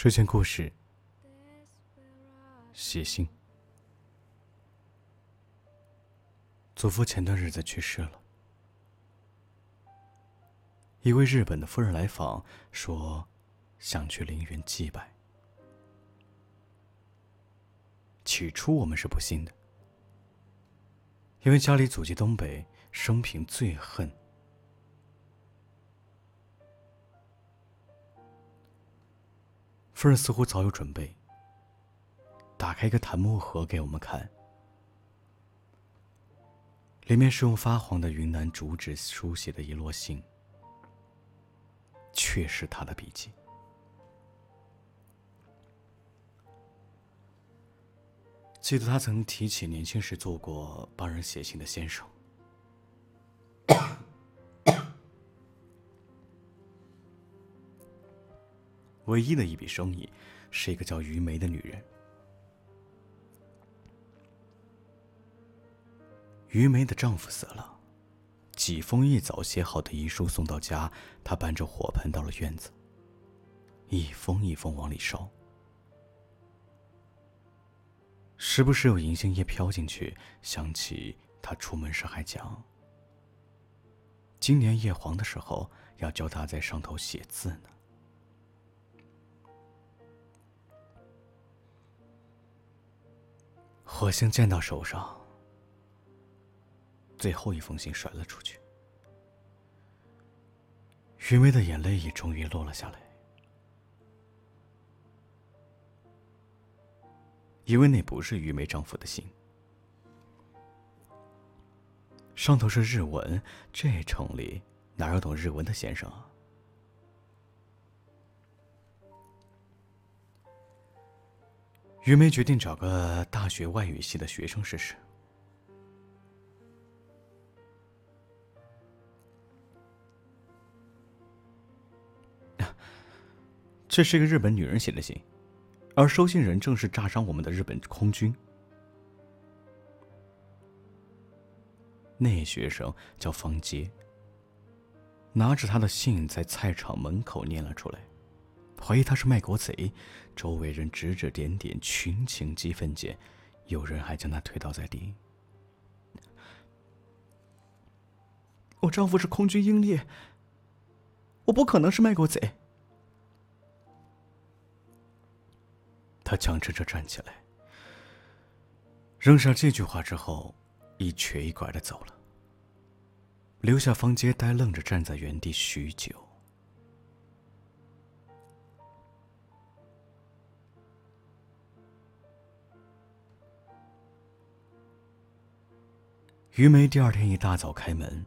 睡前故事：写信。祖父前段日子去世了，一位日本的夫人来访，说想去陵园祭拜。起初我们是不信的，因为家里祖籍东北，生平最恨。夫人似乎早有准备，打开一个檀木盒给我们看，里面是用发黄的云南竹纸书写的一摞信，确是他的笔记。记得他曾提起年轻时做过帮人写信的先生。唯一的一笔生意，是一个叫于梅的女人。于梅的丈夫死了，几封一早写好的遗书送到家，她搬着火盆到了院子，一封一封往里烧。时不时有银杏叶飘进去，想起她出门时还讲：今年叶黄的时候，要教她在上头写字呢。火星溅到手上，最后一封信甩了出去。于梅的眼泪也终于落了下来，因为那不是于梅丈夫的信，上头是日文，这城里哪有懂日文的先生啊？于梅决定找个大学外语系的学生试试。这是一个日本女人写的信，而收信人正是炸伤我们的日本空军。那学生叫方杰，拿着他的信在菜场门口念了出来。怀疑他是卖国贼，周围人指指点点，群情激愤间，有人还将他推倒在地。我丈夫是空军英烈，我不可能是卖国贼。他强撑着站起来，扔下这句话之后，一瘸一拐的走了，留下方杰呆愣着站在原地许久。于梅第二天一大早开门，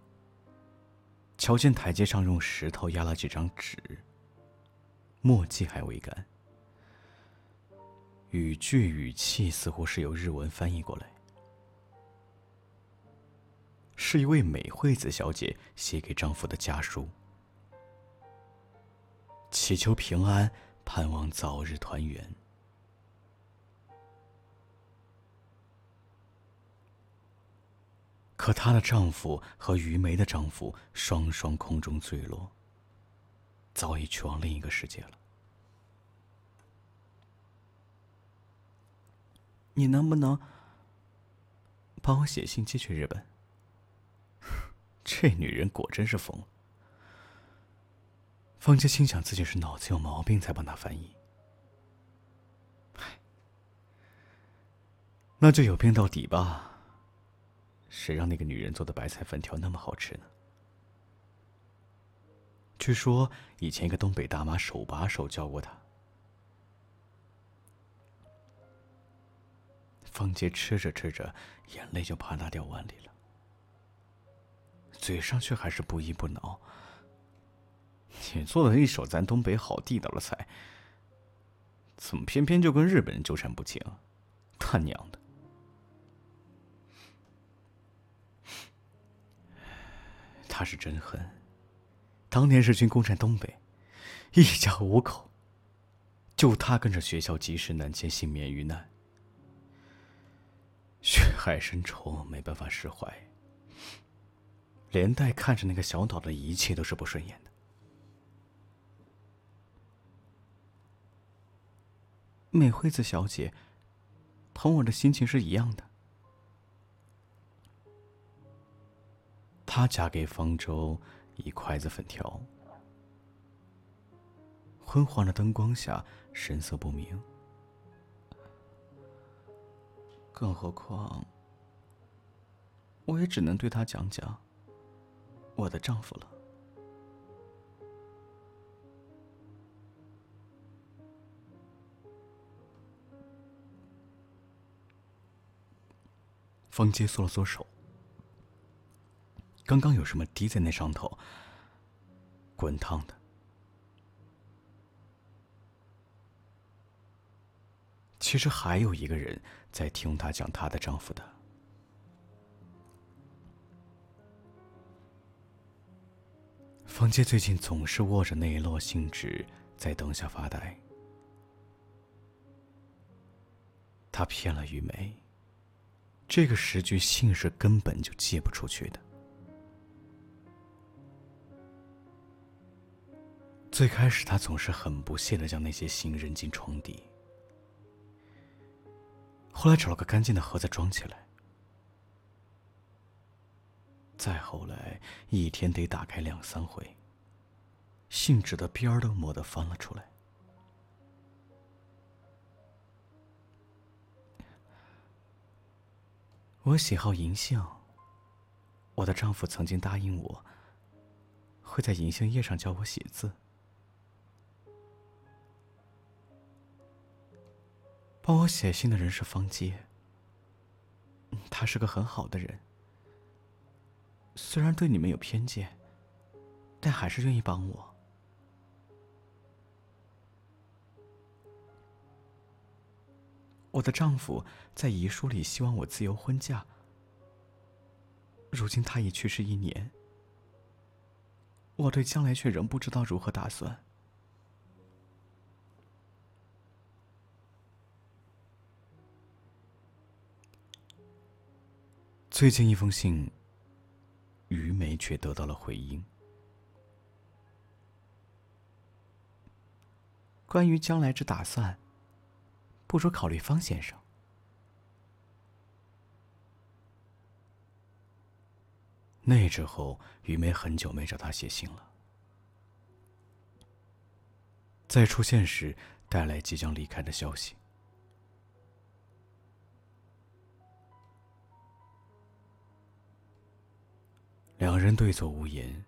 瞧见台阶上用石头压了几张纸，墨迹还未干，语句语气似乎是由日文翻译过来，是一位美惠子小姐写给丈夫的家书，祈求平安，盼望早日团圆。可她的丈夫和于梅的丈夫双双空中坠落，早已去往另一个世界了。你能不能帮我写信寄去日本？这女人果真是疯了。方杰心想自己是脑子有毛病才帮她翻译，那就有病到底吧。谁让那个女人做的白菜粉条那么好吃呢？据说以前一个东北大妈手把手教过她。方杰吃着吃着，眼泪就啪嗒掉碗里了，嘴上却还是不依不挠。你做的一手咱东北好地道的菜，怎么偏偏就跟日本人纠缠不清？他娘的！他是真恨，当年日军攻占东北，一家五口，就他跟着学校及时南迁，幸免于难。血海深仇，没办法释怀，连带看着那个小岛的一切都是不顺眼的。美惠子小姐同我的心情是一样的。她夹给方舟一筷子粉条，昏黄的灯光下神色不明。更何况，我也只能对她讲讲我的丈夫了。方杰缩了缩手。刚刚有什么滴在那上头？滚烫的。其实还有一个人在听她讲她的丈夫的。方杰最近总是握着那一摞信纸在灯下发呆。他骗了玉梅。这个时局信是根本就借不出去的。最开始，他总是很不屑的将那些信扔进床底，后来找了个干净的盒子装起来，再后来，一天得打开两三回，信纸的边儿都磨得翻了出来。我喜好银杏，我的丈夫曾经答应我，会在银杏叶上教我写字。帮我写信的人是方杰，他是个很好的人，虽然对你们有偏见，但还是愿意帮我。我的丈夫在遗书里希望我自由婚嫁，如今他已去世一年，我对将来却仍不知道如何打算。最近一封信，于梅却得到了回音。关于将来之打算，不如考虑方先生。那之后，于梅很久没找他写信了。再出现时，带来即将离开的消息。两人对坐无言。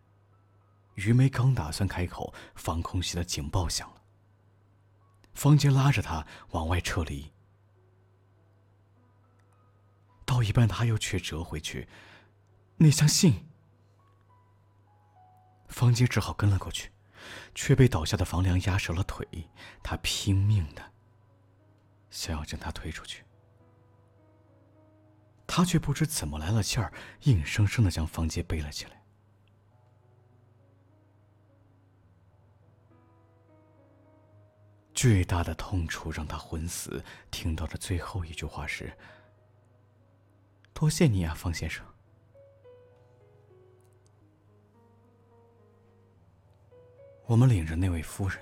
于梅刚打算开口，防空袭的警报响了。方杰拉着他往外撤离，到一半他又却折回去，那箱信。方杰只好跟了过去，却被倒下的房梁压折了腿。他拼命的想要将他推出去。他却不知怎么来了气儿，硬生生的将方杰背了起来。巨大的痛楚让他昏死，听到的最后一句话是：“多谢你啊，方先生。”我们领着那位夫人，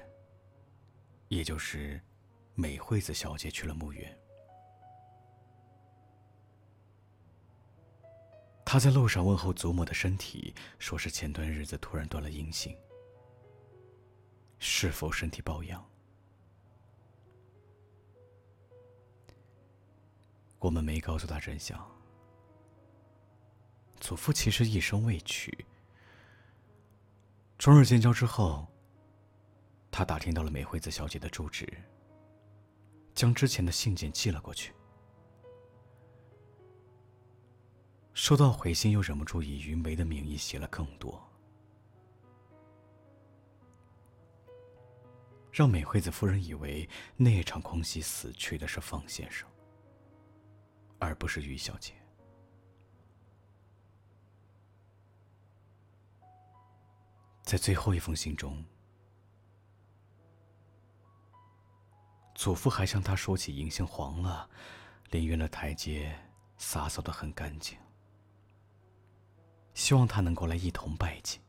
也就是美惠子小姐，去了墓园。他在路上问候祖母的身体，说是前段日子突然断了音信，是否身体抱恙？我们没告诉他真相。祖父其实一生未娶。中日建交之后，他打听到了美惠子小姐的住址，将之前的信件寄了过去。收到回信，又忍不住以云梅的名义写了更多，让美惠子夫人以为那场空袭死去的是方先生，而不是于小姐。在最后一封信中，祖父还向他说起银杏黄了，林园的台阶洒扫的很干净。希望他能够来一同拜祭。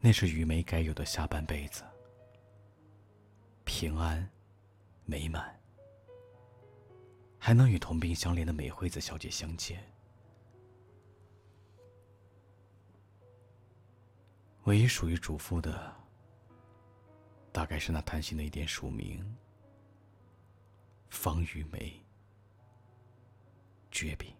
那是雨梅该有的下半辈子，平安、美满，还能与同病相怜的美惠子小姐相见。唯一属于主妇的，大概是那贪心的一点署名——方与梅，绝笔。